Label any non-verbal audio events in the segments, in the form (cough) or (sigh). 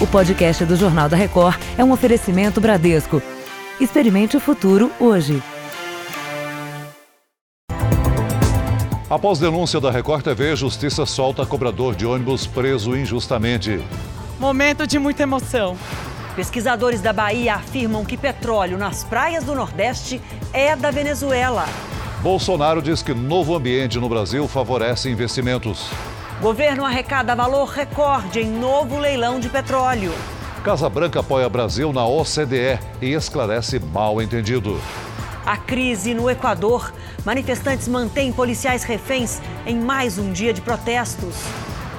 O podcast do Jornal da Record é um oferecimento Bradesco. Experimente o futuro hoje. Após denúncia da Record TV, Justiça solta cobrador de ônibus preso injustamente. Momento de muita emoção. Pesquisadores da Bahia afirmam que petróleo nas praias do Nordeste é da Venezuela. Bolsonaro diz que novo ambiente no Brasil favorece investimentos. Governo arrecada valor recorde em novo leilão de petróleo. Casa Branca apoia Brasil na OCDE e esclarece mal entendido. A crise no Equador. Manifestantes mantêm policiais reféns em mais um dia de protestos.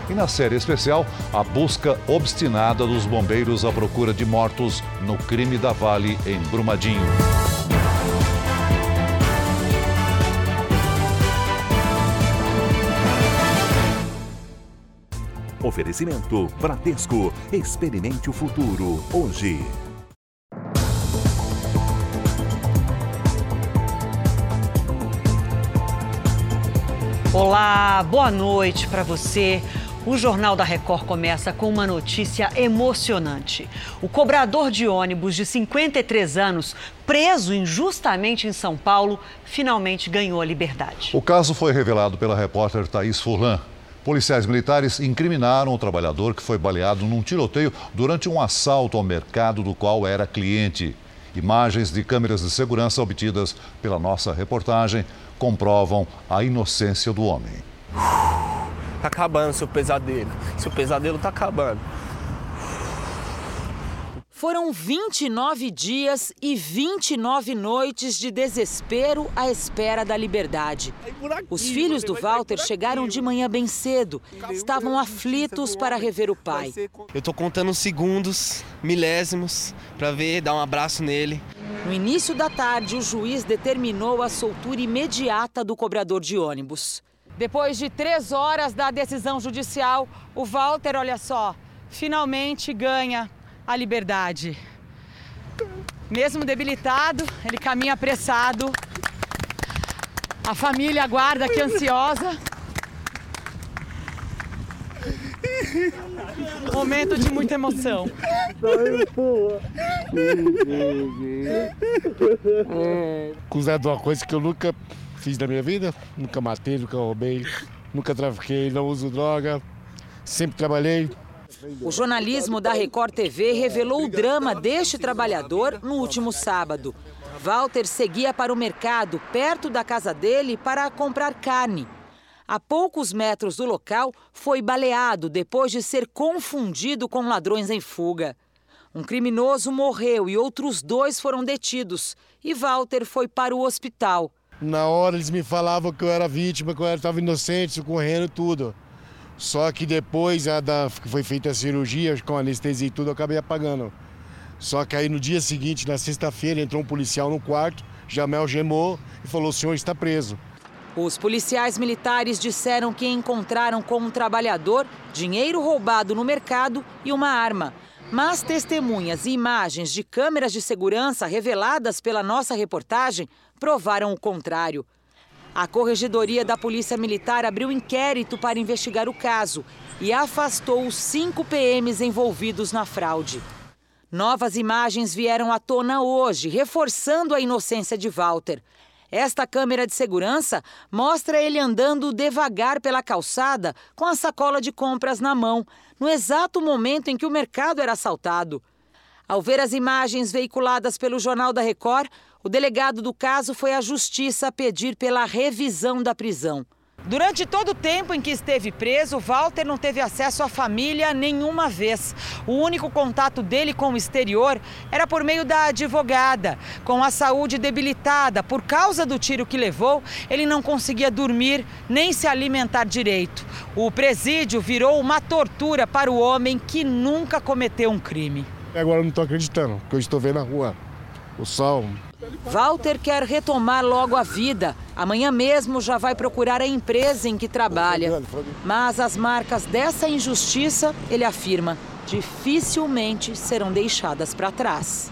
E na série especial, a busca obstinada dos bombeiros à procura de mortos no crime da Vale em Brumadinho. Oferecimento Bradesco. Experimente o futuro hoje. Olá, boa noite para você. O Jornal da Record começa com uma notícia emocionante. O cobrador de ônibus de 53 anos, preso injustamente em São Paulo, finalmente ganhou a liberdade. O caso foi revelado pela repórter Thaís Furlan. Policiais militares incriminaram o trabalhador que foi baleado num tiroteio durante um assalto ao mercado do qual era cliente. Imagens de câmeras de segurança obtidas pela nossa reportagem comprovam a inocência do homem. Tá acabando seu pesadelo. Seu pesadelo tá acabando. Foram 29 dias e 29 noites de desespero à espera da liberdade. Os filhos do Walter chegaram de manhã bem cedo. Estavam aflitos para rever o pai. Eu tô contando segundos, milésimos, para ver, dar um abraço nele. No início da tarde, o juiz determinou a soltura imediata do cobrador de ônibus. Depois de três horas da decisão judicial, o Walter, olha só, finalmente ganha a liberdade. Mesmo debilitado, ele caminha apressado. A família aguarda aqui ansiosa. Momento de muita emoção. Acusado de uma coisa que eu nunca fiz na minha vida. Nunca matei, nunca roubei, nunca trafiquei, não uso droga. Sempre trabalhei, o jornalismo da Record TV revelou o drama deste trabalhador no último sábado. Walter seguia para o mercado, perto da casa dele, para comprar carne. A poucos metros do local, foi baleado depois de ser confundido com ladrões em fuga. Um criminoso morreu e outros dois foram detidos. E Walter foi para o hospital. Na hora eles me falavam que eu era vítima, que eu estava inocente, socorrendo tudo. Só que depois a da, foi feita a cirurgia, com anestesia e tudo, eu acabei apagando. Só que aí no dia seguinte, na sexta-feira, entrou um policial no quarto, Jamel gemou e falou: o senhor está preso. Os policiais militares disseram que encontraram com um trabalhador dinheiro roubado no mercado e uma arma. Mas testemunhas e imagens de câmeras de segurança reveladas pela nossa reportagem provaram o contrário. A Corregedoria da Polícia Militar abriu inquérito para investigar o caso e afastou os cinco PMs envolvidos na fraude. Novas imagens vieram à tona hoje, reforçando a inocência de Walter. Esta câmera de segurança mostra ele andando devagar pela calçada com a sacola de compras na mão, no exato momento em que o mercado era assaltado. Ao ver as imagens veiculadas pelo Jornal da Record, o delegado do caso foi à justiça pedir pela revisão da prisão. Durante todo o tempo em que esteve preso, Walter não teve acesso à família nenhuma vez. O único contato dele com o exterior era por meio da advogada. Com a saúde debilitada por causa do tiro que levou, ele não conseguia dormir nem se alimentar direito. O presídio virou uma tortura para o homem que nunca cometeu um crime. Agora eu não estou acreditando, porque eu estou vendo na rua o sol, Walter quer retomar logo a vida. Amanhã mesmo já vai procurar a empresa em que trabalha. Mas as marcas dessa injustiça, ele afirma, dificilmente serão deixadas para trás.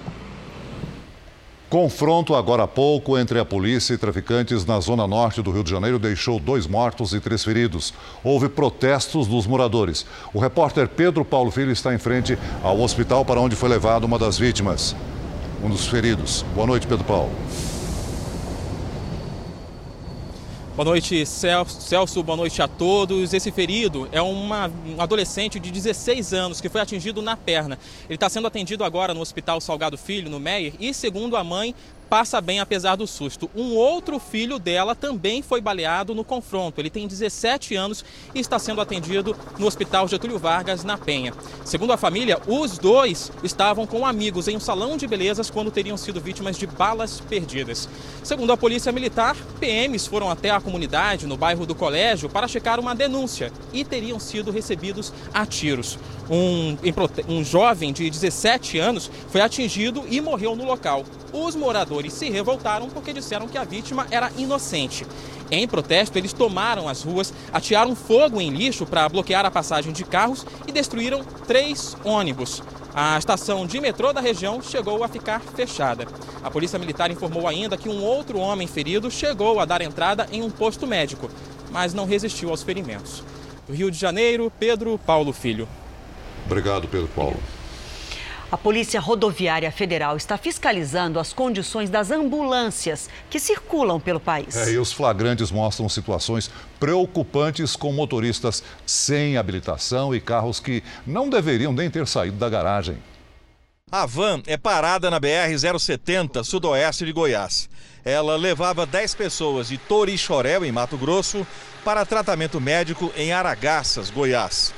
Confronto agora há pouco entre a polícia e traficantes na zona norte do Rio de Janeiro deixou dois mortos e três feridos. Houve protestos dos moradores. O repórter Pedro Paulo Filho está em frente ao hospital para onde foi levado uma das vítimas, um dos feridos. Boa noite, Pedro Paulo. Boa noite, Celso. Boa noite a todos. Esse ferido é uma, um adolescente de 16 anos que foi atingido na perna. Ele está sendo atendido agora no Hospital Salgado Filho, no Meier, e segundo a mãe, passa bem apesar do susto. Um outro filho dela também foi baleado no confronto. Ele tem 17 anos e está sendo atendido no Hospital Getúlio Vargas, na Penha. Segundo a família, os dois estavam com amigos em um salão de belezas quando teriam sido vítimas de balas perdidas. Segundo a Polícia Militar, PMs foram até a comunidade no bairro do Colégio para checar uma denúncia e teriam sido recebidos a tiros. Um, um jovem de 17 anos foi atingido e morreu no local. Os moradores se revoltaram porque disseram que a vítima era inocente. Em protesto, eles tomaram as ruas, atearam fogo em lixo para bloquear a passagem de carros e destruíram três ônibus. A estação de metrô da região chegou a ficar fechada. A Polícia Militar informou ainda que um outro homem ferido chegou a dar entrada em um posto médico, mas não resistiu aos ferimentos. Do Rio de Janeiro, Pedro Paulo Filho. Obrigado, Pedro Paulo. A Polícia Rodoviária Federal está fiscalizando as condições das ambulâncias que circulam pelo país. É, e os flagrantes mostram situações preocupantes com motoristas sem habilitação e carros que não deveriam nem ter saído da garagem. A van é parada na BR-070, sudoeste de Goiás. Ela levava 10 pessoas de Torixoréu, em Mato Grosso, para tratamento médico em Aragaças, Goiás.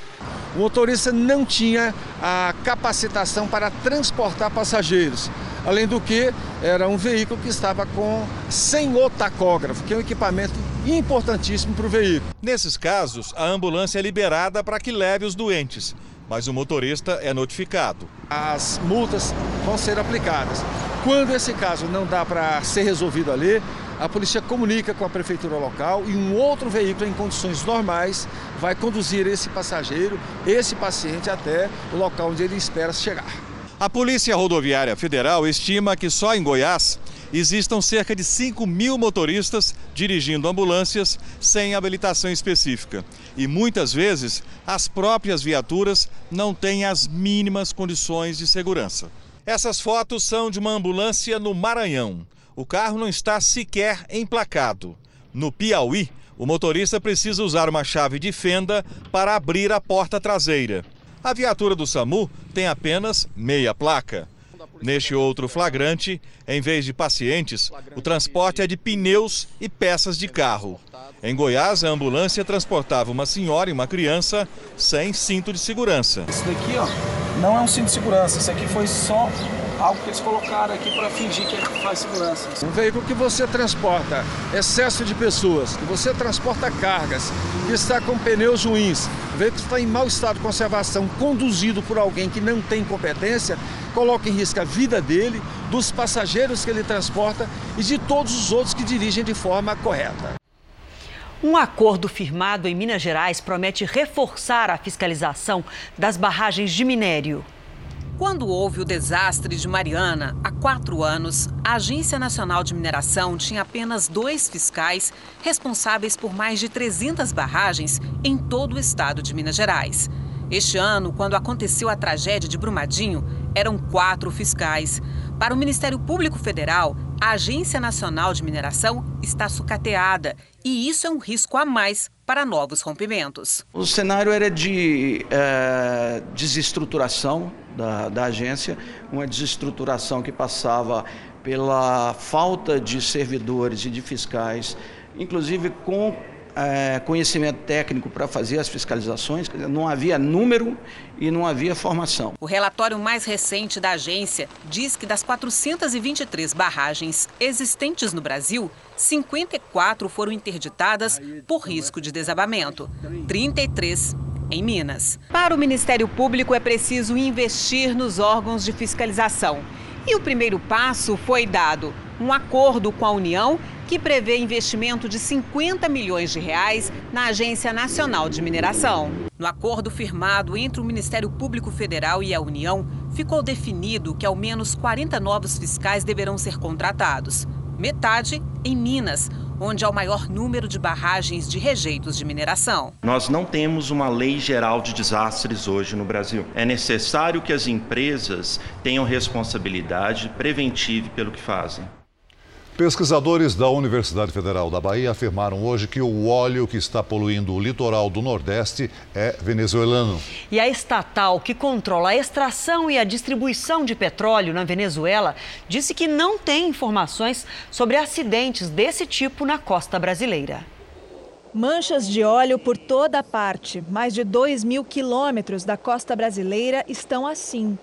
O motorista não tinha a capacitação para transportar passageiros. Além do que, era um veículo que estava com sem o tacógrafo, que é um equipamento importantíssimo para o veículo. Nesses casos, a ambulância é liberada para que leve os doentes, mas o motorista é notificado. As multas vão ser aplicadas. Quando esse caso não dá para ser resolvido ali, a polícia comunica com a prefeitura local e um outro veículo em condições normais vai conduzir esse passageiro, esse paciente até o local onde ele espera chegar. A Polícia Rodoviária Federal estima que só em Goiás existam cerca de 5 mil motoristas dirigindo ambulâncias sem habilitação específica. E muitas vezes as próprias viaturas não têm as mínimas condições de segurança. Essas fotos são de uma ambulância no Maranhão o carro não está sequer emplacado. No Piauí, o motorista precisa usar uma chave de fenda para abrir a porta traseira. A viatura do SAMU tem apenas meia placa. Neste outro flagrante, em vez de pacientes, o transporte é de pneus e peças de carro. Em Goiás, a ambulância transportava uma senhora e uma criança sem cinto de segurança. Isso daqui, ó, não é um cinto de segurança. Isso aqui foi só algo que eles colocaram aqui para fingir que faz segurança. Um veículo que você transporta excesso de pessoas, que você transporta cargas, que está com pneus ruins, o veículo está em mau estado de conservação, conduzido por alguém que não tem competência, coloca em risco a vida dele, dos passageiros que ele transporta e de todos os outros que dirigem de forma correta. Um acordo firmado em Minas Gerais promete reforçar a fiscalização das barragens de minério. Quando houve o desastre de Mariana, há quatro anos, a Agência Nacional de Mineração tinha apenas dois fiscais responsáveis por mais de 300 barragens em todo o estado de Minas Gerais. Este ano, quando aconteceu a tragédia de Brumadinho, eram quatro fiscais. Para o Ministério Público Federal, a Agência Nacional de Mineração está sucateada e isso é um risco a mais para novos rompimentos. O cenário era de é, desestruturação da, da agência, uma desestruturação que passava pela falta de servidores e de fiscais, inclusive com é, conhecimento técnico para fazer as fiscalizações, não havia número e não havia formação. O relatório mais recente da agência diz que das 423 barragens existentes no Brasil, 54 foram interditadas por risco de desabamento, 33 em Minas. Para o Ministério Público é preciso investir nos órgãos de fiscalização. E o primeiro passo foi dado um acordo com a União que prevê investimento de 50 milhões de reais na Agência Nacional de Mineração. No acordo firmado entre o Ministério Público Federal e a União, ficou definido que ao menos 40 novos fiscais deverão ser contratados. Metade em Minas, onde há o maior número de barragens de rejeitos de mineração. Nós não temos uma lei geral de desastres hoje no Brasil. É necessário que as empresas tenham responsabilidade preventiva pelo que fazem. Pesquisadores da Universidade Federal da Bahia afirmaram hoje que o óleo que está poluindo o litoral do Nordeste é venezuelano. E a estatal que controla a extração e a distribuição de petróleo na Venezuela disse que não tem informações sobre acidentes desse tipo na costa brasileira. Manchas de óleo por toda parte. Mais de 2 mil quilômetros da costa brasileira estão assim.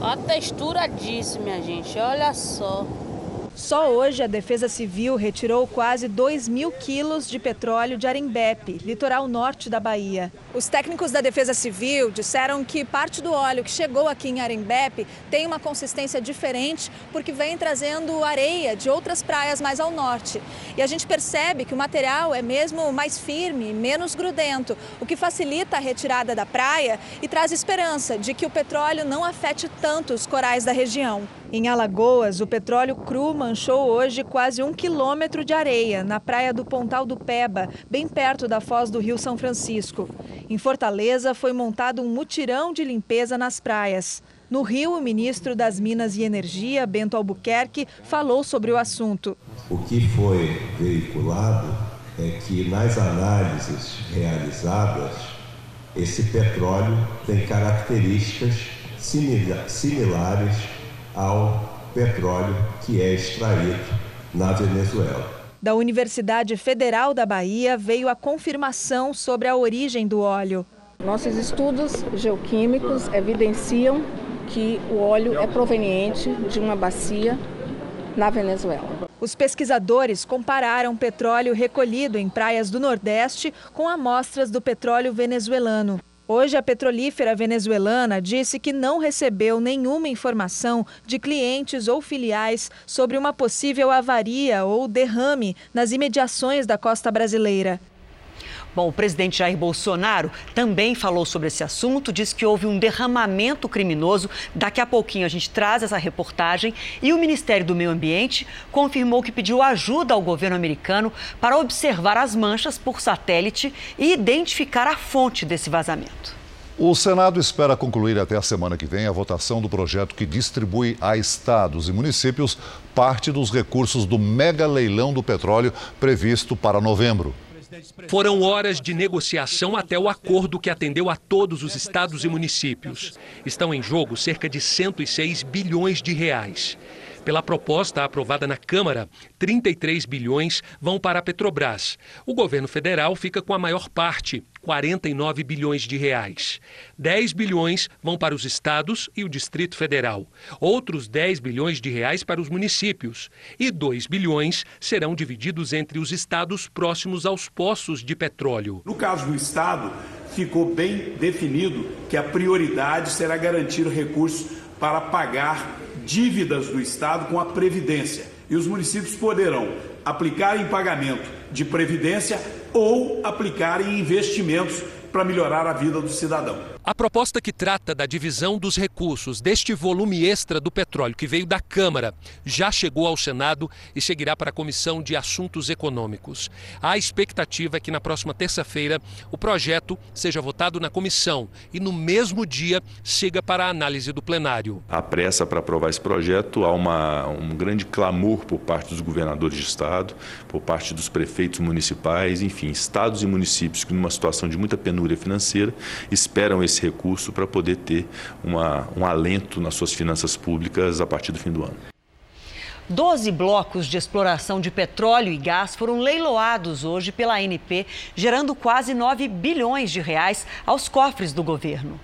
A textura disso, minha gente, olha só. Só hoje a Defesa Civil retirou quase 2 mil quilos de petróleo de Arembepe, litoral norte da Bahia. Os técnicos da Defesa Civil disseram que parte do óleo que chegou aqui em Arembepe tem uma consistência diferente porque vem trazendo areia de outras praias mais ao norte. E a gente percebe que o material é mesmo mais firme, menos grudento, o que facilita a retirada da praia e traz esperança de que o petróleo não afete tanto os corais da região. Em Alagoas, o petróleo cru manchou hoje quase um quilômetro de areia na praia do Pontal do Peba, bem perto da foz do Rio São Francisco. Em Fortaleza, foi montado um mutirão de limpeza nas praias. No Rio, o ministro das Minas e Energia, Bento Albuquerque, falou sobre o assunto. O que foi veiculado é que nas análises realizadas, esse petróleo tem características similares ao petróleo que é extraído na Venezuela. Da Universidade Federal da Bahia veio a confirmação sobre a origem do óleo. Nossos estudos geoquímicos evidenciam que o óleo é proveniente de uma bacia na Venezuela. Os pesquisadores compararam petróleo recolhido em praias do Nordeste com amostras do petróleo venezuelano. Hoje, a petrolífera venezuelana disse que não recebeu nenhuma informação de clientes ou filiais sobre uma possível avaria ou derrame nas imediações da costa brasileira. Bom, o presidente Jair Bolsonaro também falou sobre esse assunto, disse que houve um derramamento criminoso. Daqui a pouquinho a gente traz essa reportagem. E o Ministério do Meio Ambiente confirmou que pediu ajuda ao governo americano para observar as manchas por satélite e identificar a fonte desse vazamento. O Senado espera concluir até a semana que vem a votação do projeto que distribui a estados e municípios parte dos recursos do mega leilão do petróleo previsto para novembro. Foram horas de negociação até o acordo que atendeu a todos os estados e municípios. Estão em jogo cerca de 106 bilhões de reais. Pela proposta aprovada na Câmara, 33 bilhões vão para a Petrobras. O governo federal fica com a maior parte, 49 bilhões de reais. 10 bilhões vão para os estados e o Distrito Federal. Outros 10 bilhões de reais para os municípios. E 2 bilhões serão divididos entre os estados próximos aos poços de petróleo. No caso do estado, ficou bem definido que a prioridade será garantir recursos para pagar dívidas do Estado com a Previdência. E os municípios poderão aplicar em pagamento de Previdência ou aplicar em investimentos para melhorar a vida do cidadão. A proposta que trata da divisão dos recursos deste volume extra do petróleo que veio da Câmara já chegou ao Senado e seguirá para a Comissão de Assuntos Econômicos. A expectativa é que na próxima terça-feira o projeto seja votado na comissão e no mesmo dia siga para a análise do plenário. A pressa para aprovar esse projeto, há uma, um grande clamor por parte dos governadores de estado, por parte dos prefeitos municipais, enfim, estados e municípios que numa situação de muita penúria financeira esperam esse esse recurso para poder ter uma, um alento nas suas finanças públicas a partir do fim do ano. Doze blocos de exploração de petróleo e gás foram leiloados hoje pela ANP, gerando quase 9 bilhões de reais aos cofres do governo.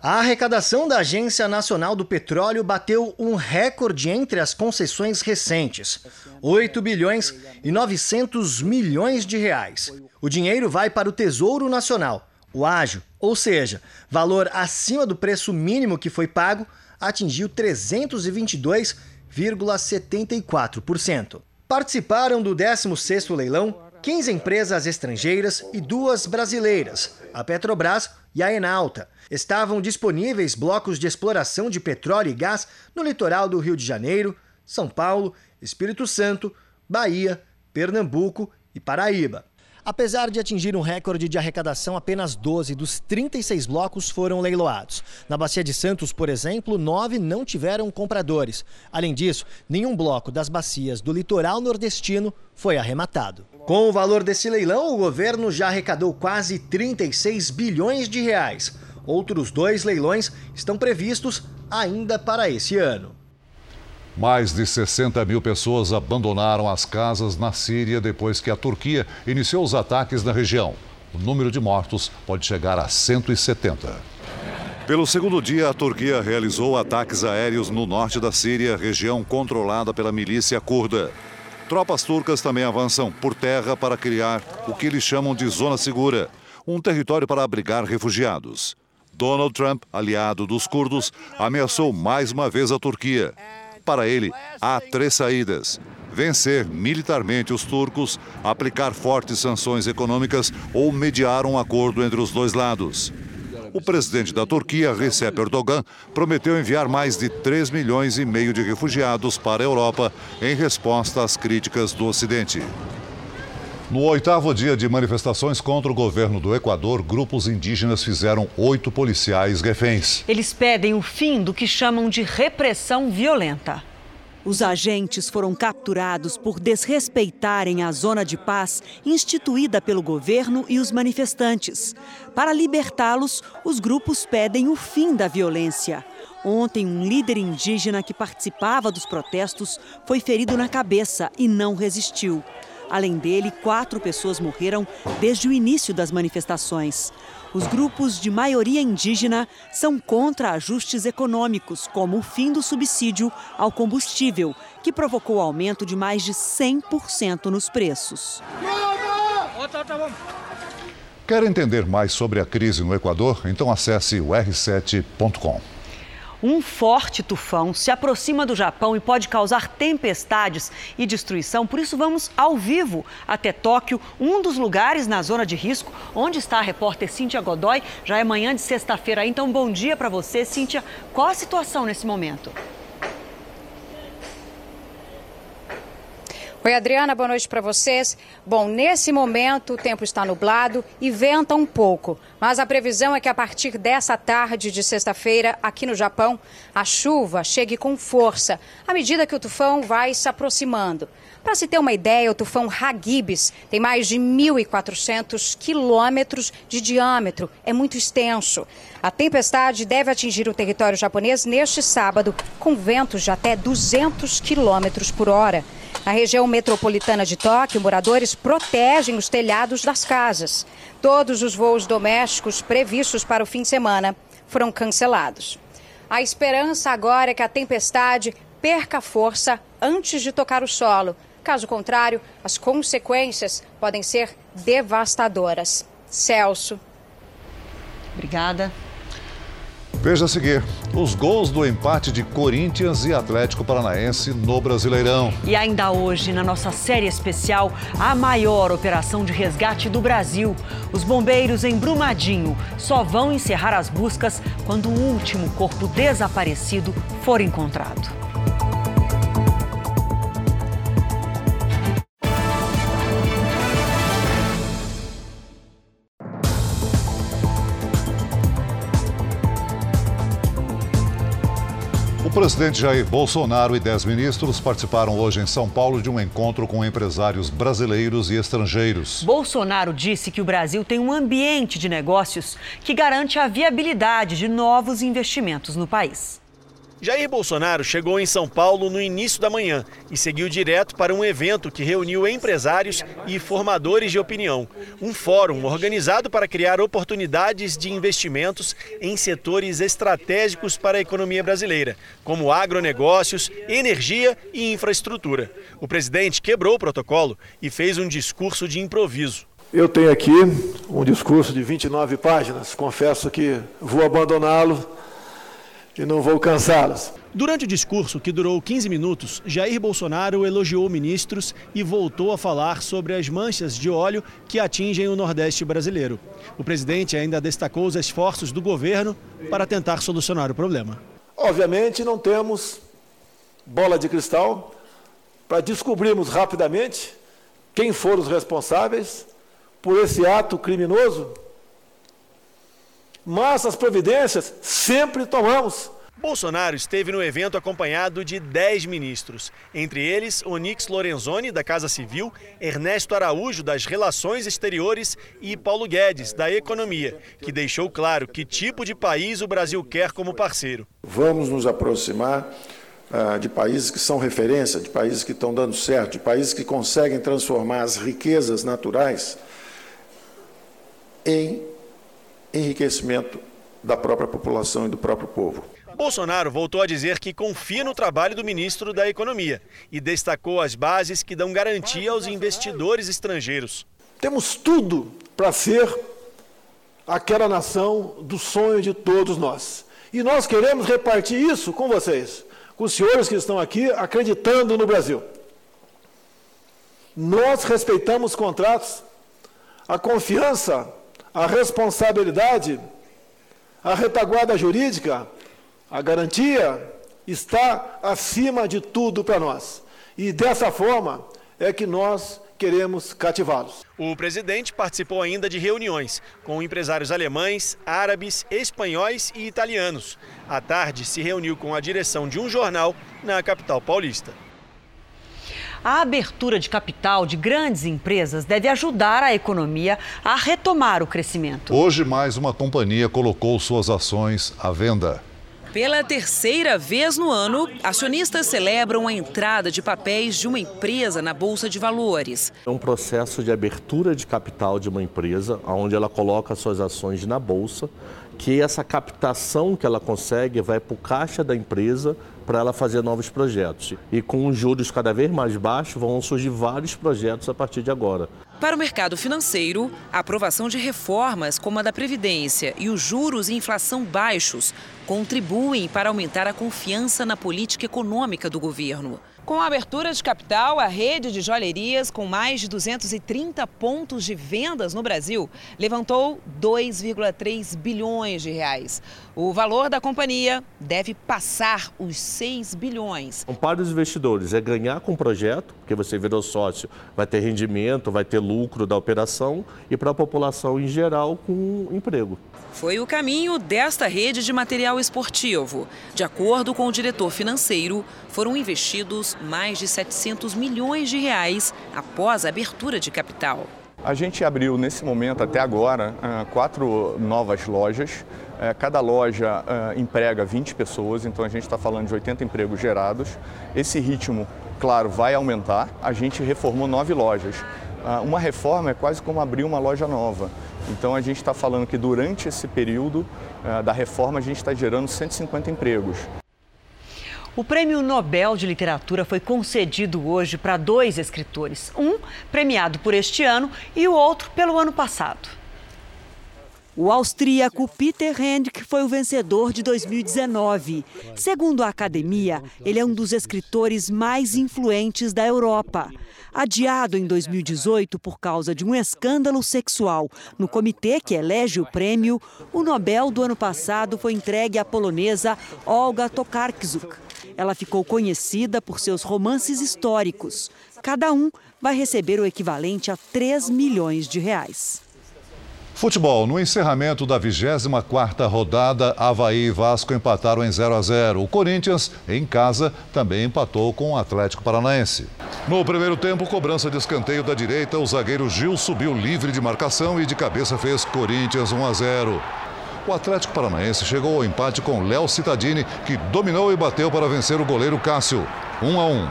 A arrecadação da Agência Nacional do Petróleo bateu um recorde entre as concessões recentes: 8 bilhões e 900 milhões de reais. O dinheiro vai para o Tesouro Nacional, o ágio, ou seja, valor acima do preço mínimo que foi pago, atingiu 322,74%. Participaram do 16º leilão 15 empresas estrangeiras e duas brasileiras, a Petrobras e a Enalta. Estavam disponíveis blocos de exploração de petróleo e gás no litoral do Rio de Janeiro, São Paulo, Espírito Santo, Bahia, Pernambuco e Paraíba. Apesar de atingir um recorde de arrecadação, apenas 12 dos 36 blocos foram leiloados. Na Bacia de Santos, por exemplo, nove não tiveram compradores. Além disso, nenhum bloco das bacias do litoral nordestino foi arrematado. Com o valor desse leilão, o governo já arrecadou quase 36 bilhões de reais. Outros dois leilões estão previstos ainda para esse ano. Mais de 60 mil pessoas abandonaram as casas na Síria depois que a Turquia iniciou os ataques na região. O número de mortos pode chegar a 170. Pelo segundo dia, a Turquia realizou ataques aéreos no norte da Síria, região controlada pela milícia curda. Tropas turcas também avançam por terra para criar o que eles chamam de zona segura, um território para abrigar refugiados. Donald Trump, aliado dos curdos, ameaçou mais uma vez a Turquia. Para ele, há três saídas: vencer militarmente os turcos, aplicar fortes sanções econômicas ou mediar um acordo entre os dois lados. O presidente da Turquia, Recep Erdogan, prometeu enviar mais de 3 milhões e meio de refugiados para a Europa em resposta às críticas do Ocidente. No oitavo dia de manifestações contra o governo do Equador, grupos indígenas fizeram oito policiais reféns. Eles pedem o fim do que chamam de repressão violenta. Os agentes foram capturados por desrespeitarem a zona de paz instituída pelo governo e os manifestantes. Para libertá-los, os grupos pedem o fim da violência. Ontem, um líder indígena que participava dos protestos foi ferido na cabeça e não resistiu. Além dele, quatro pessoas morreram desde o início das manifestações. Os grupos de maioria indígena são contra ajustes econômicos, como o fim do subsídio ao combustível, que provocou aumento de mais de 100% nos preços. Quer entender mais sobre a crise no Equador? Então acesse o r7.com. Um forte tufão se aproxima do Japão e pode causar tempestades e destruição. Por isso, vamos ao vivo até Tóquio, um dos lugares na zona de risco, onde está a repórter Cíntia Godoy. Já é manhã de sexta-feira, então bom dia para você, Cíntia. Qual a situação nesse momento? Oi, Adriana, boa noite para vocês. Bom, nesse momento o tempo está nublado e venta um pouco, mas a previsão é que a partir dessa tarde de sexta-feira, aqui no Japão, a chuva chegue com força à medida que o tufão vai se aproximando. Para se ter uma ideia, o tufão Hagibis tem mais de 1.400 quilômetros de diâmetro, é muito extenso. A tempestade deve atingir o território japonês neste sábado, com ventos de até 200 quilômetros por hora. Na região metropolitana de Tóquio, moradores protegem os telhados das casas. Todos os voos domésticos previstos para o fim de semana foram cancelados. A esperança agora é que a tempestade perca força antes de tocar o solo. Caso contrário, as consequências podem ser devastadoras. Celso. Obrigada. Veja a seguir: os gols do empate de Corinthians e Atlético Paranaense no Brasileirão. E ainda hoje, na nossa série especial, a maior operação de resgate do Brasil. Os bombeiros em Brumadinho só vão encerrar as buscas quando o último corpo desaparecido for encontrado. Presidente Jair Bolsonaro e dez ministros participaram hoje em São Paulo de um encontro com empresários brasileiros e estrangeiros. Bolsonaro disse que o Brasil tem um ambiente de negócios que garante a viabilidade de novos investimentos no país. Jair Bolsonaro chegou em São Paulo no início da manhã e seguiu direto para um evento que reuniu empresários e formadores de opinião. Um fórum organizado para criar oportunidades de investimentos em setores estratégicos para a economia brasileira, como agronegócios, energia e infraestrutura. O presidente quebrou o protocolo e fez um discurso de improviso. Eu tenho aqui um discurso de 29 páginas, confesso que vou abandoná-lo e não vou cansá-los. Durante o discurso, que durou 15 minutos, Jair Bolsonaro elogiou ministros e voltou a falar sobre as manchas de óleo que atingem o Nordeste brasileiro. O presidente ainda destacou os esforços do governo para tentar solucionar o problema. Obviamente, não temos bola de cristal para descobrirmos rapidamente quem foram os responsáveis por esse ato criminoso, mas as providências sempre tomamos. Bolsonaro esteve no evento acompanhado de 10 ministros, entre eles Onix Lorenzoni, da Casa Civil, Ernesto Araújo, das Relações Exteriores e Paulo Guedes, da Economia, que deixou claro que tipo de país o Brasil quer como parceiro. Vamos nos aproximar uh, de países que são referência, de países que estão dando certo, de países que conseguem transformar as riquezas naturais em enriquecimento da própria população e do próprio povo. Bolsonaro voltou a dizer que confia no trabalho do ministro da Economia e destacou as bases que dão garantia aos investidores estrangeiros. Temos tudo para ser aquela nação do sonho de todos nós. E nós queremos repartir isso com vocês, com os senhores que estão aqui acreditando no Brasil. Nós respeitamos contratos, a confiança, a responsabilidade, a retaguarda jurídica a garantia está acima de tudo para nós. E dessa forma é que nós queremos cativá-los. O presidente participou ainda de reuniões com empresários alemães, árabes, espanhóis e italianos. À tarde, se reuniu com a direção de um jornal na capital paulista. A abertura de capital de grandes empresas deve ajudar a economia a retomar o crescimento. Hoje, mais uma companhia colocou suas ações à venda. Pela terceira vez no ano, acionistas celebram a entrada de papéis de uma empresa na Bolsa de Valores. É um processo de abertura de capital de uma empresa, onde ela coloca suas ações na Bolsa, que essa captação que ela consegue vai para o caixa da empresa para ela fazer novos projetos. E com os juros cada vez mais baixos, vão surgir vários projetos a partir de agora. Para o mercado financeiro, a aprovação de reformas como a da Previdência e os juros e inflação baixos contribuem para aumentar a confiança na política econômica do governo. Com a abertura de capital, a rede de joalherias, com mais de 230 pontos de vendas no Brasil, levantou 2,3 bilhões de reais. O valor da companhia deve passar os 6 bilhões. Para os investidores é ganhar com o projeto, porque você virou sócio, vai ter rendimento, vai ter lucro da operação, e para a população em geral com emprego. Foi o caminho desta rede de material esportivo. De acordo com o diretor financeiro, foram investidos mais de 700 milhões de reais após a abertura de capital. A gente abriu nesse momento até agora ah, quatro novas lojas. Eh, cada loja ah, emprega 20 pessoas, então a gente está falando de 80 empregos gerados. Esse ritmo, claro, vai aumentar. A gente reformou nove lojas. Ah, uma reforma é quase como abrir uma loja nova. Então a gente está falando que durante esse período da reforma a gente está gerando 150 empregos. O Prêmio Nobel de Literatura foi concedido hoje para dois escritores, um premiado por este ano e o outro pelo ano passado. O austríaco Peter Hendrick foi o vencedor de 2019. Segundo a academia, ele é um dos escritores mais influentes da Europa. Adiado em 2018 por causa de um escândalo sexual no comitê que elege o prêmio, o Nobel do ano passado foi entregue à polonesa Olga Tokarczuk. Ela ficou conhecida por seus romances históricos. Cada um vai receber o equivalente a 3 milhões de reais. Futebol. No encerramento da 24ª rodada, Havaí e Vasco empataram em 0 a 0. O Corinthians, em casa, também empatou com o Atlético Paranaense. No primeiro tempo, cobrança de escanteio da direita, o zagueiro Gil subiu livre de marcação e de cabeça fez Corinthians 1 a 0. O Atlético Paranaense chegou ao empate com Léo Cittadini, que dominou e bateu para vencer o goleiro Cássio, 1 a 1.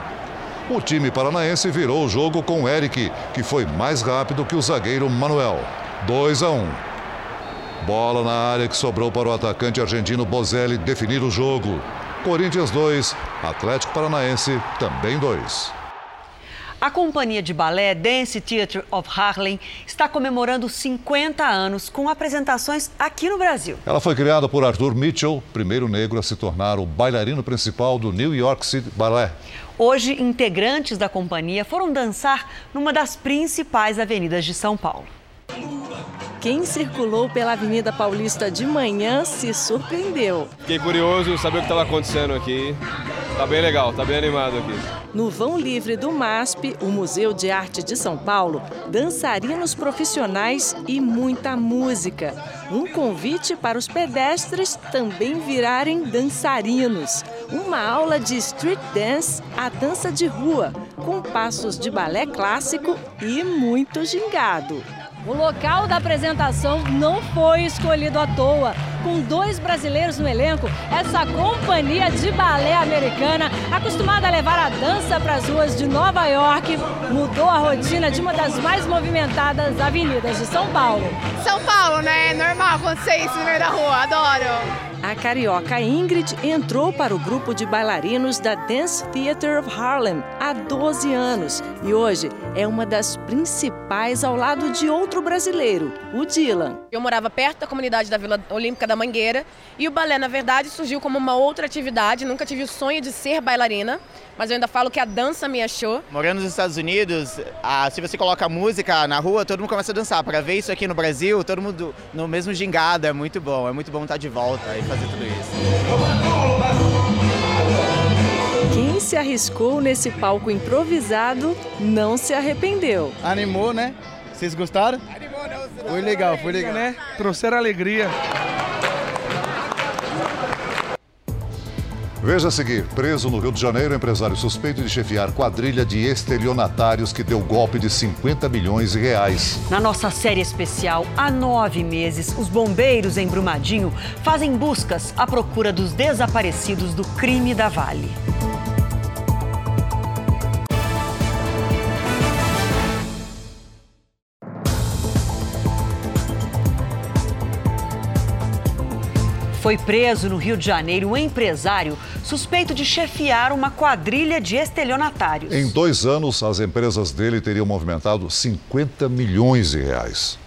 O time paranaense virou o jogo com Eric, que foi mais rápido que o zagueiro Manuel, 2 a 1. Bola na área que sobrou para o atacante argentino Bozelli definir o jogo. Corinthians 2, Atlético Paranaense também 2. A companhia de balé Dance Theatre of Harlem está comemorando 50 anos com apresentações aqui no Brasil. Ela foi criada por Arthur Mitchell, primeiro negro a se tornar o bailarino principal do New York City Ballet. Hoje, integrantes da companhia foram dançar numa das principais avenidas de São Paulo. Quem circulou pela Avenida Paulista de manhã se surpreendeu. Fiquei curioso saber o que estava acontecendo aqui. Tá bem legal, tá bem animado aqui. No vão livre do MASP, o Museu de Arte de São Paulo, dançarinos profissionais e muita música. Um convite para os pedestres também virarem dançarinos. Uma aula de street dance, a dança de rua, com passos de balé clássico e muito gingado. O local da apresentação não foi escolhido à toa. Com dois brasileiros no elenco, essa companhia de balé americana, acostumada a levar a dança para as ruas de Nova York, mudou a rotina de uma das mais movimentadas avenidas de São Paulo. São Paulo, né? É normal acontecer isso no meio da rua, adoro. A carioca Ingrid entrou para o grupo de bailarinos da Dance Theatre of Harlem há 12 anos e hoje é uma das principais ao lado de outro brasileiro, o Dylan. Eu morava perto da comunidade da Vila Olímpica da Mangueira e o balé, na verdade, surgiu como uma outra atividade. Nunca tive o sonho de ser bailarina, mas eu ainda falo que a dança me achou. Morando nos Estados Unidos, ah, se você coloca música na rua, todo mundo começa a dançar. Para ver isso aqui no Brasil, todo mundo no mesmo gingado, é muito bom. É muito bom estar de volta e fazer tudo isso. Quem se arriscou nesse palco improvisado não se arrependeu. Animou, né? Vocês gostaram? Animou, não. Foi legal, foi legal. Né? Trouxeram alegria. Veja a seguir: preso no Rio de Janeiro, empresário suspeito de chefiar quadrilha de estelionatários que deu golpe de 50 milhões de reais. Na nossa série especial, há nove meses, os bombeiros em Brumadinho fazem buscas à procura dos desaparecidos do crime da Vale. Foi preso no Rio de Janeiro um empresário suspeito de chefiar uma quadrilha de estelionatários. Em dois anos, as empresas dele teriam movimentado 50 milhões de reais.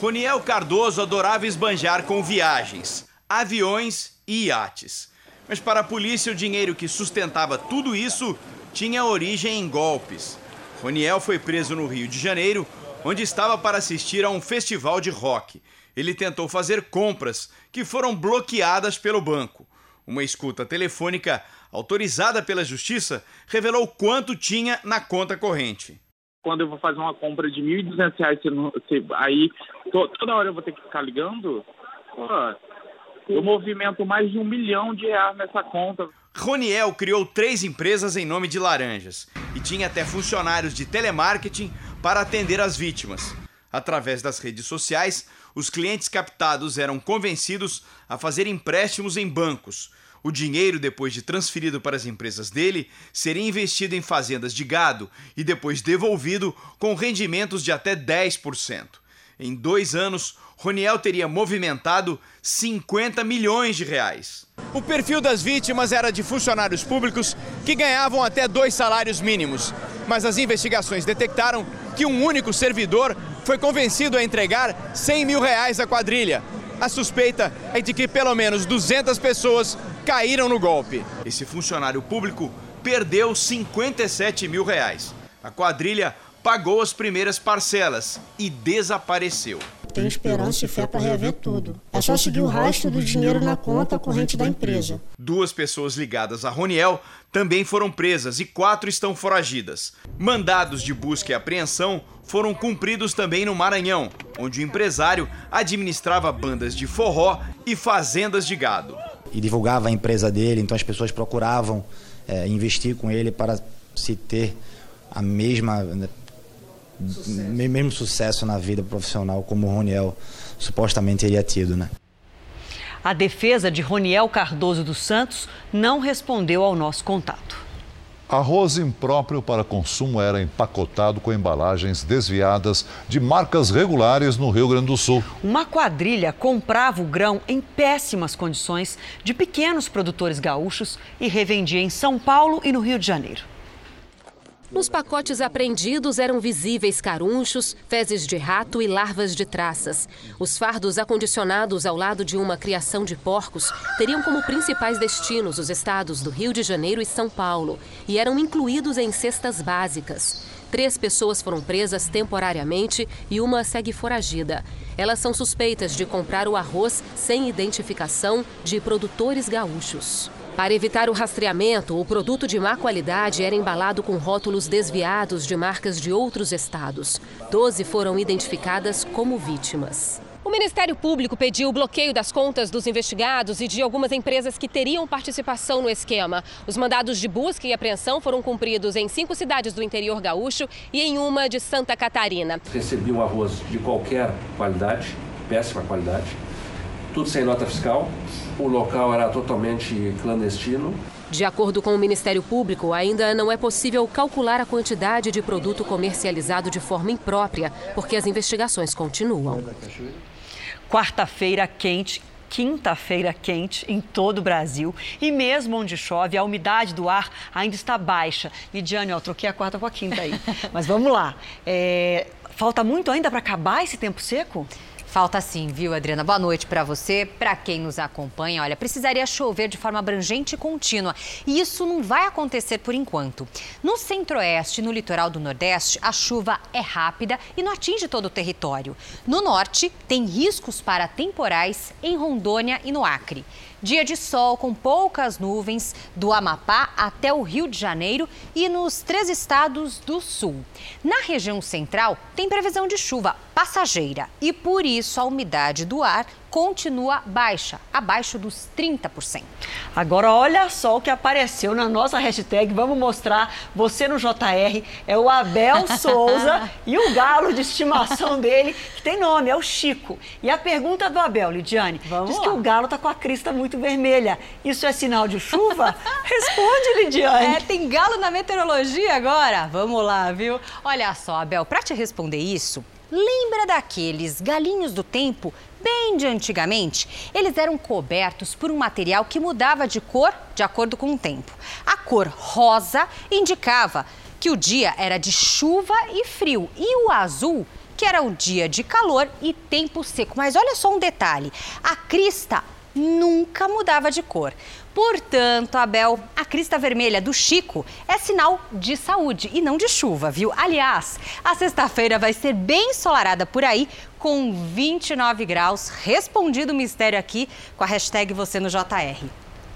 Roniel Cardoso adorava esbanjar com viagens, aviões e iates. Mas para a polícia, o dinheiro que sustentava tudo isso tinha origem em golpes. Roniel foi preso no Rio de Janeiro, onde estava para assistir a um festival de rock ele tentou fazer compras que foram bloqueadas pelo banco. Uma escuta telefônica autorizada pela justiça revelou quanto tinha na conta corrente. Quando eu vou fazer uma compra de R$ 1.200, aí toda hora eu vou ter que ficar ligando? Pô, eu movimento mais de um milhão de reais nessa conta. Roniel criou três empresas em nome de laranjas e tinha até funcionários de telemarketing para atender as vítimas. Através das redes sociais, os clientes captados eram convencidos a fazer empréstimos em bancos. O dinheiro, depois de transferido para as empresas dele, seria investido em fazendas de gado e depois devolvido com rendimentos de até 10%. Em dois anos, Roniel teria movimentado 50 milhões de reais. O perfil das vítimas era de funcionários públicos que ganhavam até dois salários mínimos. Mas as investigações detectaram que um único servidor foi convencido a entregar 100 mil reais à quadrilha. A suspeita é de que pelo menos 200 pessoas caíram no golpe. Esse funcionário público perdeu 57 mil reais. A quadrilha pagou as primeiras parcelas e desapareceu. Tem esperança e fé para rever tudo. É só seguir o rastro do dinheiro na conta corrente da empresa. Duas pessoas ligadas a Roniel também foram presas e quatro estão foragidas. Mandados de busca e apreensão foram cumpridos também no Maranhão, onde o empresário administrava bandas de forró e fazendas de gado. E divulgava a empresa dele, então as pessoas procuravam é, investir com ele para se ter a mesma sucesso. mesmo sucesso na vida profissional como o Roniel supostamente teria tido, né? A defesa de Roniel Cardoso dos Santos não respondeu ao nosso contato. Arroz impróprio para consumo era empacotado com embalagens desviadas de marcas regulares no Rio Grande do Sul. Uma quadrilha comprava o grão em péssimas condições de pequenos produtores gaúchos e revendia em São Paulo e no Rio de Janeiro. Nos pacotes apreendidos eram visíveis carunchos, fezes de rato e larvas de traças. Os fardos acondicionados ao lado de uma criação de porcos teriam como principais destinos os estados do Rio de Janeiro e São Paulo e eram incluídos em cestas básicas. Três pessoas foram presas temporariamente e uma segue foragida. Elas são suspeitas de comprar o arroz sem identificação de produtores gaúchos. Para evitar o rastreamento, o produto de má qualidade era embalado com rótulos desviados de marcas de outros estados. Doze foram identificadas como vítimas. O Ministério Público pediu o bloqueio das contas dos investigados e de algumas empresas que teriam participação no esquema. Os mandados de busca e apreensão foram cumpridos em cinco cidades do interior gaúcho e em uma de Santa Catarina. Recebi um arroz de qualquer qualidade, péssima qualidade, tudo sem nota fiscal. O local era totalmente clandestino. De acordo com o Ministério Público, ainda não é possível calcular a quantidade de produto comercializado de forma imprópria, porque as investigações continuam. Quarta-feira quente, quinta-feira quente em todo o Brasil. E mesmo onde chove, a umidade do ar ainda está baixa. Lidiane, eu troquei a quarta com a quinta aí. (laughs) Mas vamos lá. É, falta muito ainda para acabar esse tempo seco? Falta sim, viu, Adriana? Boa noite para você, para quem nos acompanha. Olha, precisaria chover de forma abrangente e contínua. E isso não vai acontecer por enquanto. No centro-oeste e no litoral do nordeste, a chuva é rápida e não atinge todo o território. No norte, tem riscos para temporais em Rondônia e no Acre. Dia de sol com poucas nuvens do Amapá até o Rio de Janeiro e nos três estados do sul. Na região central, tem previsão de chuva passageira e por isso a umidade do ar continua baixa, abaixo dos 30%. Agora olha só o que apareceu na nossa hashtag, vamos mostrar você no JR, é o Abel (laughs) Souza e o galo de estimação dele, que tem nome, é o Chico. E a pergunta do Abel, Lidiane, vamos diz lá. que o galo tá com a crista muito vermelha. Isso é sinal de chuva? (laughs) Responde, Lidiane. É, tem galo na meteorologia agora? Vamos lá, viu? Olha só, Abel, para te responder isso, Lembra daqueles galinhos do tempo, bem de antigamente? Eles eram cobertos por um material que mudava de cor de acordo com o tempo. A cor rosa indicava que o dia era de chuva e frio, e o azul que era o dia de calor e tempo seco. Mas olha só um detalhe: a crista nunca mudava de cor. Portanto, Abel, a crista vermelha do Chico é sinal de saúde e não de chuva, viu? Aliás, a sexta-feira vai ser bem ensolarada por aí, com 29 graus. Respondido o mistério aqui com a hashtag você no JR.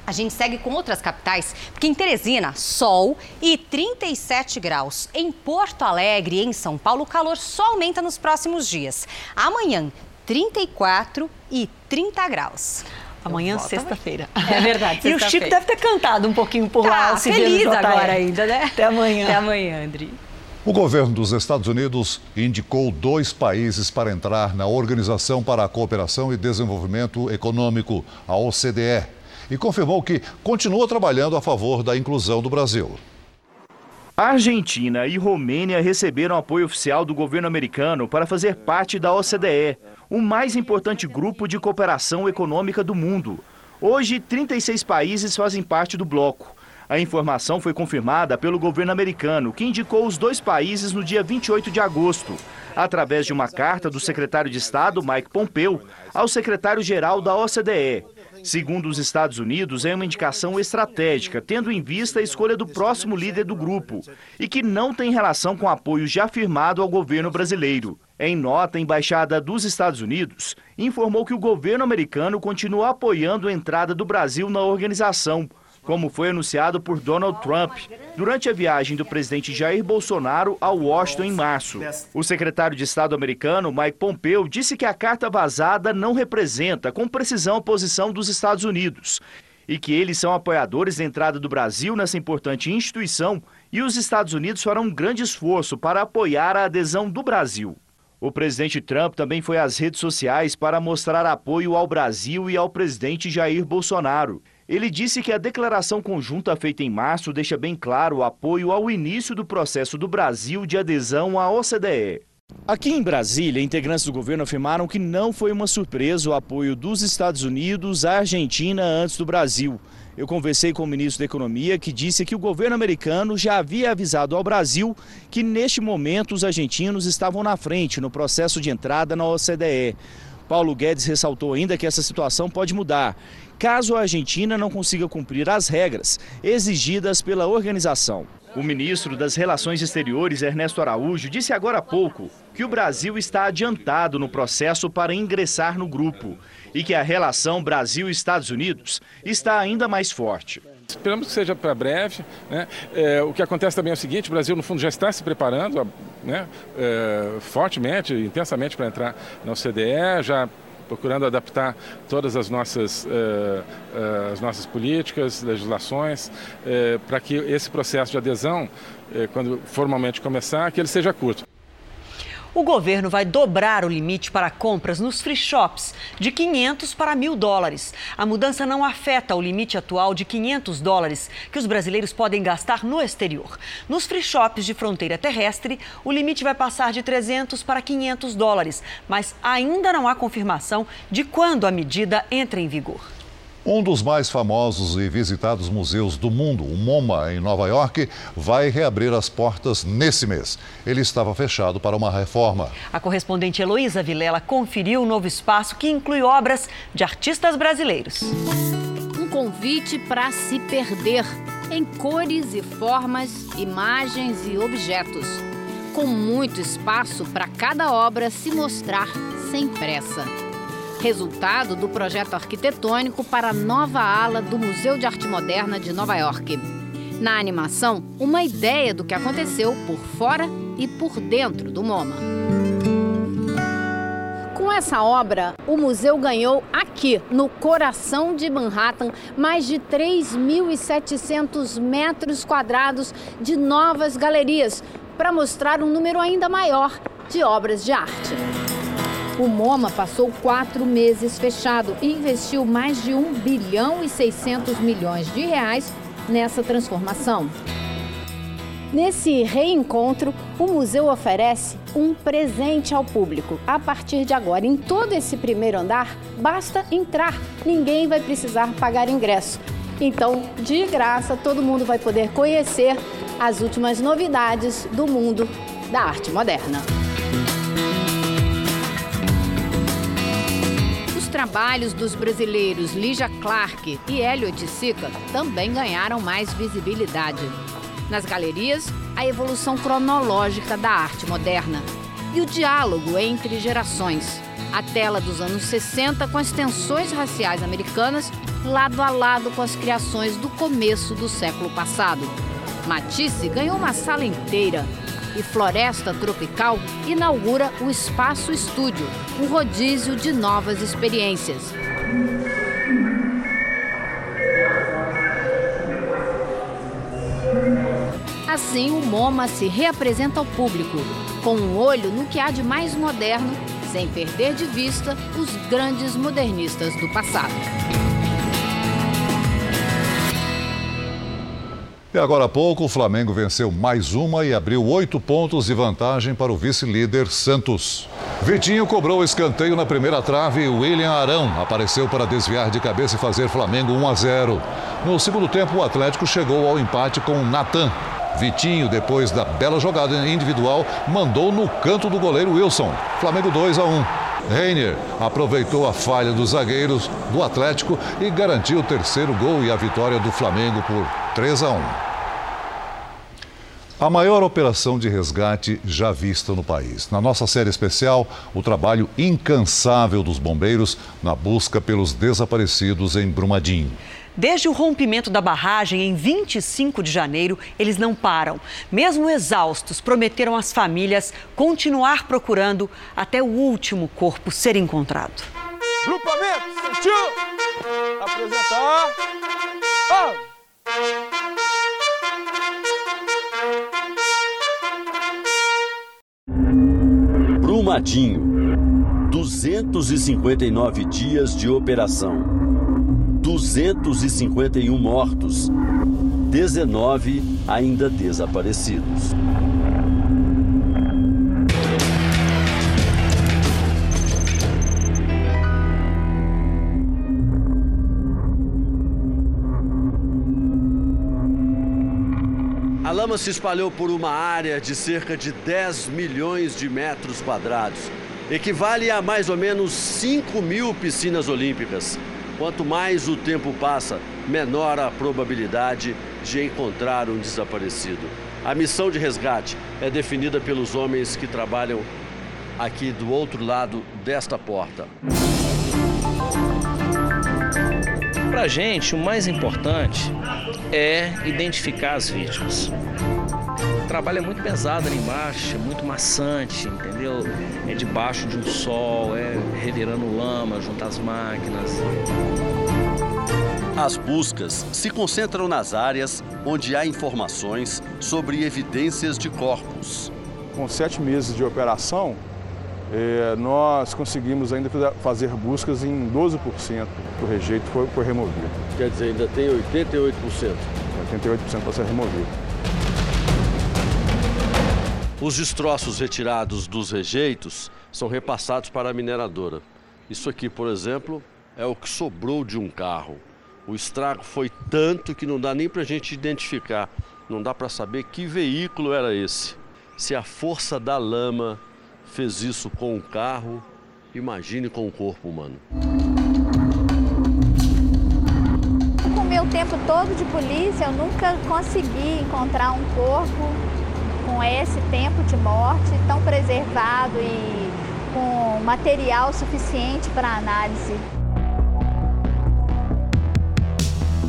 A gente segue com outras capitais, porque em Teresina, sol e 37 graus. Em Porto Alegre e em São Paulo, o calor só aumenta nos próximos dias. Amanhã, 34 e 30 graus. Amanhã, sexta-feira. É verdade, (laughs) E o Chico deve ter cantado um pouquinho por tá, lá. Feliz agora ainda, né? Até amanhã. Até amanhã, Andri. O governo dos Estados Unidos indicou dois países para entrar na Organização para a Cooperação e Desenvolvimento Econômico, a OCDE, e confirmou que continua trabalhando a favor da inclusão do Brasil. Argentina e Romênia receberam apoio oficial do governo americano para fazer parte da OCDE, o mais importante grupo de cooperação econômica do mundo. Hoje, 36 países fazem parte do bloco. A informação foi confirmada pelo governo americano, que indicou os dois países no dia 28 de agosto, através de uma carta do secretário de Estado, Mike Pompeo, ao secretário-geral da OCDE. Segundo os Estados Unidos, é uma indicação estratégica, tendo em vista a escolha do próximo líder do grupo, e que não tem relação com apoio já firmado ao governo brasileiro. Em nota, a Embaixada dos Estados Unidos informou que o governo americano continua apoiando a entrada do Brasil na organização, como foi anunciado por Donald Trump durante a viagem do presidente Jair Bolsonaro a Washington em março. O secretário de Estado americano, Mike Pompeo, disse que a carta vazada não representa com precisão a posição dos Estados Unidos e que eles são apoiadores da entrada do Brasil nessa importante instituição e os Estados Unidos farão um grande esforço para apoiar a adesão do Brasil. O presidente Trump também foi às redes sociais para mostrar apoio ao Brasil e ao presidente Jair Bolsonaro. Ele disse que a declaração conjunta feita em março deixa bem claro o apoio ao início do processo do Brasil de adesão à OCDE. Aqui em Brasília, integrantes do governo afirmaram que não foi uma surpresa o apoio dos Estados Unidos à Argentina antes do Brasil. Eu conversei com o ministro da Economia que disse que o governo americano já havia avisado ao Brasil que neste momento os argentinos estavam na frente no processo de entrada na OCDE. Paulo Guedes ressaltou ainda que essa situação pode mudar caso a Argentina não consiga cumprir as regras exigidas pela organização. O ministro das Relações Exteriores, Ernesto Araújo, disse agora há pouco que o Brasil está adiantado no processo para ingressar no grupo e que a relação Brasil-Estados Unidos está ainda mais forte. Esperamos que seja para breve. Né? É, o que acontece também é o seguinte: o Brasil, no fundo, já está se preparando né, é, fortemente, intensamente para entrar na OCDE, já procurando adaptar todas as nossas, uh, uh, as nossas políticas, legislações, uh, para que esse processo de adesão, quando formalmente começar, que ele seja curto. O governo vai dobrar o limite para compras nos free shops de 500 para 1.000 dólares. A mudança não afeta o limite atual de 500 dólares que os brasileiros podem gastar no exterior. Nos free shops de fronteira terrestre, o limite vai passar de 300 para 500 dólares, mas ainda não há confirmação de quando a medida entra em vigor. Um dos mais famosos e visitados museus do mundo, o MoMA, em Nova York, vai reabrir as portas nesse mês. Ele estava fechado para uma reforma. A correspondente Heloísa Vilela conferiu o novo espaço que inclui obras de artistas brasileiros. Um convite para se perder em cores e formas, imagens e objetos, com muito espaço para cada obra se mostrar sem pressa resultado do projeto arquitetônico para a nova ala do Museu de Arte Moderna de Nova York. Na animação, uma ideia do que aconteceu por fora e por dentro do MoMA. Com essa obra, o museu ganhou aqui, no coração de Manhattan, mais de 3.700 metros quadrados de novas galerias, para mostrar um número ainda maior de obras de arte. O MoMA passou quatro meses fechado e investiu mais de 1 bilhão e 600 milhões de reais nessa transformação. Nesse reencontro, o museu oferece um presente ao público. A partir de agora, em todo esse primeiro andar, basta entrar, ninguém vai precisar pagar ingresso. Então, de graça, todo mundo vai poder conhecer as últimas novidades do mundo da arte moderna. Trabalhos dos brasileiros Lígia Clark e Elliot Sica também ganharam mais visibilidade. Nas galerias, a evolução cronológica da arte moderna e o diálogo entre gerações. A tela dos anos 60 com as tensões raciais americanas, lado a lado com as criações do começo do século passado. Matisse ganhou uma sala inteira e Floresta Tropical inaugura o Espaço Estúdio, um rodízio de novas experiências. Assim, o MoMA se reapresenta ao público, com um olho no que há de mais moderno, sem perder de vista os grandes modernistas do passado. E agora há pouco, o Flamengo venceu mais uma e abriu oito pontos de vantagem para o vice-líder Santos. Vitinho cobrou o escanteio na primeira trave e William Arão apareceu para desviar de cabeça e fazer Flamengo 1 a 0. No segundo tempo, o Atlético chegou ao empate com Natan. Vitinho, depois da bela jogada individual, mandou no canto do goleiro Wilson. Flamengo 2 a 1. Reiner aproveitou a falha dos zagueiros do Atlético e garantiu o terceiro gol e a vitória do Flamengo por 3 a 1. A maior operação de resgate já vista no país. Na nossa série especial, o trabalho incansável dos bombeiros na busca pelos desaparecidos em Brumadinho. Desde o rompimento da barragem em 25 de janeiro, eles não param. Mesmo exaustos, prometeram às famílias continuar procurando até o último corpo ser encontrado. Grupamento, sentiu? Apresentar. Oh. Brumadinho. 259 dias de operação 251 mortos, 19 ainda desaparecidos. Lama se espalhou por uma área de cerca de 10 milhões de metros quadrados. Equivale a mais ou menos 5 mil piscinas olímpicas. Quanto mais o tempo passa, menor a probabilidade de encontrar um desaparecido. A missão de resgate é definida pelos homens que trabalham aqui do outro lado desta porta. Para gente, o mais importante é identificar as vítimas. O trabalho é muito pesado ali embaixo, é muito maçante, entendeu? É debaixo de um sol, é revirando lama junto às máquinas. As buscas se concentram nas áreas onde há informações sobre evidências de corpos. Com sete meses de operação, eh, nós conseguimos ainda fazer buscas em 12% do rejeito foi, foi removido. Quer dizer, ainda tem 88%? 88% para ser removido. Os destroços retirados dos rejeitos são repassados para a mineradora. Isso aqui, por exemplo, é o que sobrou de um carro. O estrago foi tanto que não dá nem para a gente identificar, não dá para saber que veículo era esse. Se a força da lama fez isso com o carro, imagine com o corpo humano. Com o meu tempo todo de polícia, eu nunca consegui encontrar um corpo com esse tempo de morte tão preservado e com material suficiente para análise.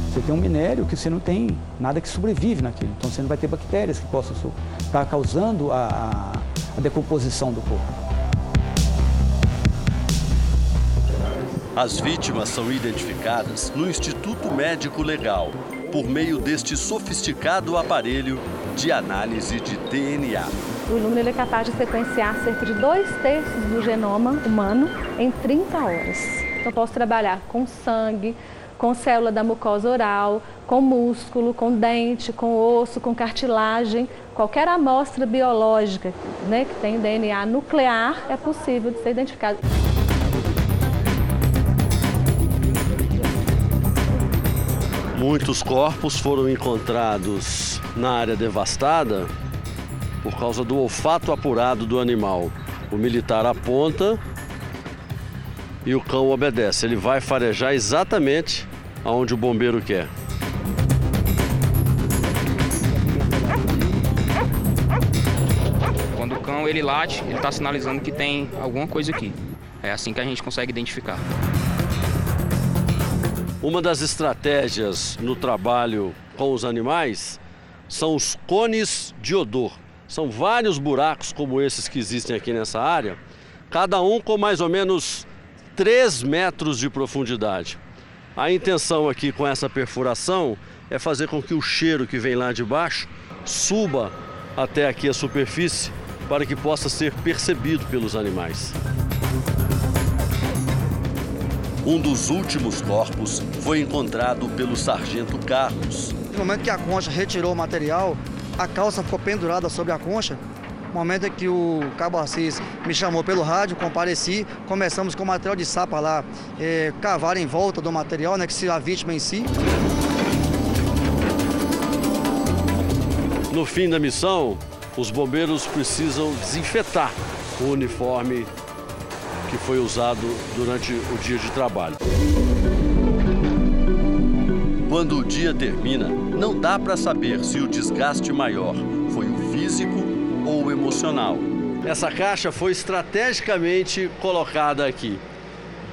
Você tem um minério que você não tem nada que sobrevive naquilo. Então você não vai ter bactérias que possam estar causando a, a decomposição do corpo. As vítimas são identificadas no Instituto Médico Legal por meio deste sofisticado aparelho de análise de DNA. O Illumina é capaz de sequenciar cerca de dois terços do genoma humano em 30 horas. Então, eu posso trabalhar com sangue, com célula da mucosa oral, com músculo, com dente, com osso, com cartilagem. Qualquer amostra biológica né, que tem DNA nuclear é possível de ser identificada. Muitos corpos foram encontrados na área devastada por causa do olfato apurado do animal. O militar aponta e o cão obedece. Ele vai farejar exatamente aonde o bombeiro quer. Quando o cão ele late, ele está sinalizando que tem alguma coisa aqui. É assim que a gente consegue identificar. Uma das estratégias no trabalho com os animais são os cones de odor. São vários buracos como esses que existem aqui nessa área, cada um com mais ou menos 3 metros de profundidade. A intenção aqui com essa perfuração é fazer com que o cheiro que vem lá de baixo suba até aqui a superfície para que possa ser percebido pelos animais. Um dos últimos corpos foi encontrado pelo sargento Carlos. No momento que a concha retirou o material, a calça ficou pendurada sobre a concha momento em que o Cabo Assis me chamou pelo rádio, compareci, começamos com o material de sapa lá, é, cavar em volta do material, né, que se a vítima em si. No fim da missão, os bombeiros precisam desinfetar o uniforme que foi usado durante o dia de trabalho. Quando o dia termina, não dá para saber se o desgaste maior foi o físico ou emocional. Essa caixa foi estrategicamente colocada aqui.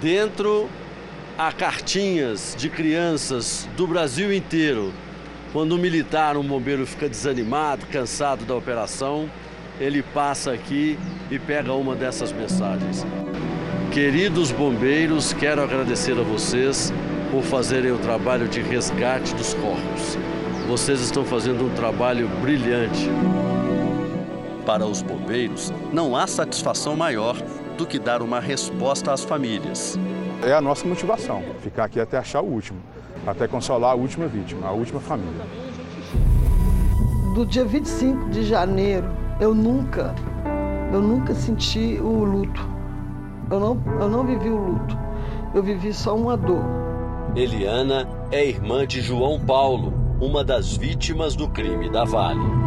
Dentro há cartinhas de crianças do Brasil inteiro. Quando um militar, um bombeiro fica desanimado, cansado da operação, ele passa aqui e pega uma dessas mensagens. Queridos bombeiros, quero agradecer a vocês por fazerem o trabalho de resgate dos corpos. Vocês estão fazendo um trabalho brilhante. Para os bombeiros, não há satisfação maior do que dar uma resposta às famílias. É a nossa motivação, ficar aqui até achar o último, até consolar a última vítima, a última família. Do dia 25 de janeiro, eu nunca, eu nunca senti o luto. Eu não, eu não vivi o luto. Eu vivi só uma dor. Eliana é irmã de João Paulo, uma das vítimas do crime da Vale.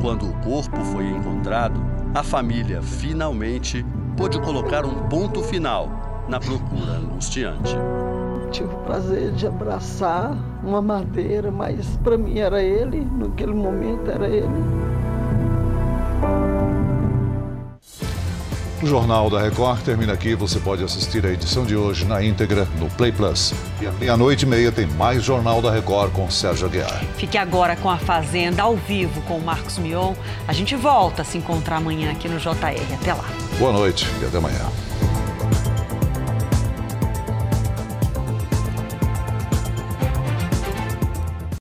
Quando o corpo foi encontrado, a família finalmente pôde colocar um ponto final na procura angustiante. Tive o prazer de abraçar uma madeira, mas para mim era ele, naquele momento era ele. O Jornal da Record termina aqui. Você pode assistir a edição de hoje na íntegra no Play Plus. E à meia-noite e meia tem mais Jornal da Record com Sérgio Aguiar. Fique agora com a Fazenda ao vivo com o Marcos Mion. A gente volta a se encontrar amanhã aqui no JR. Até lá. Boa noite e até amanhã.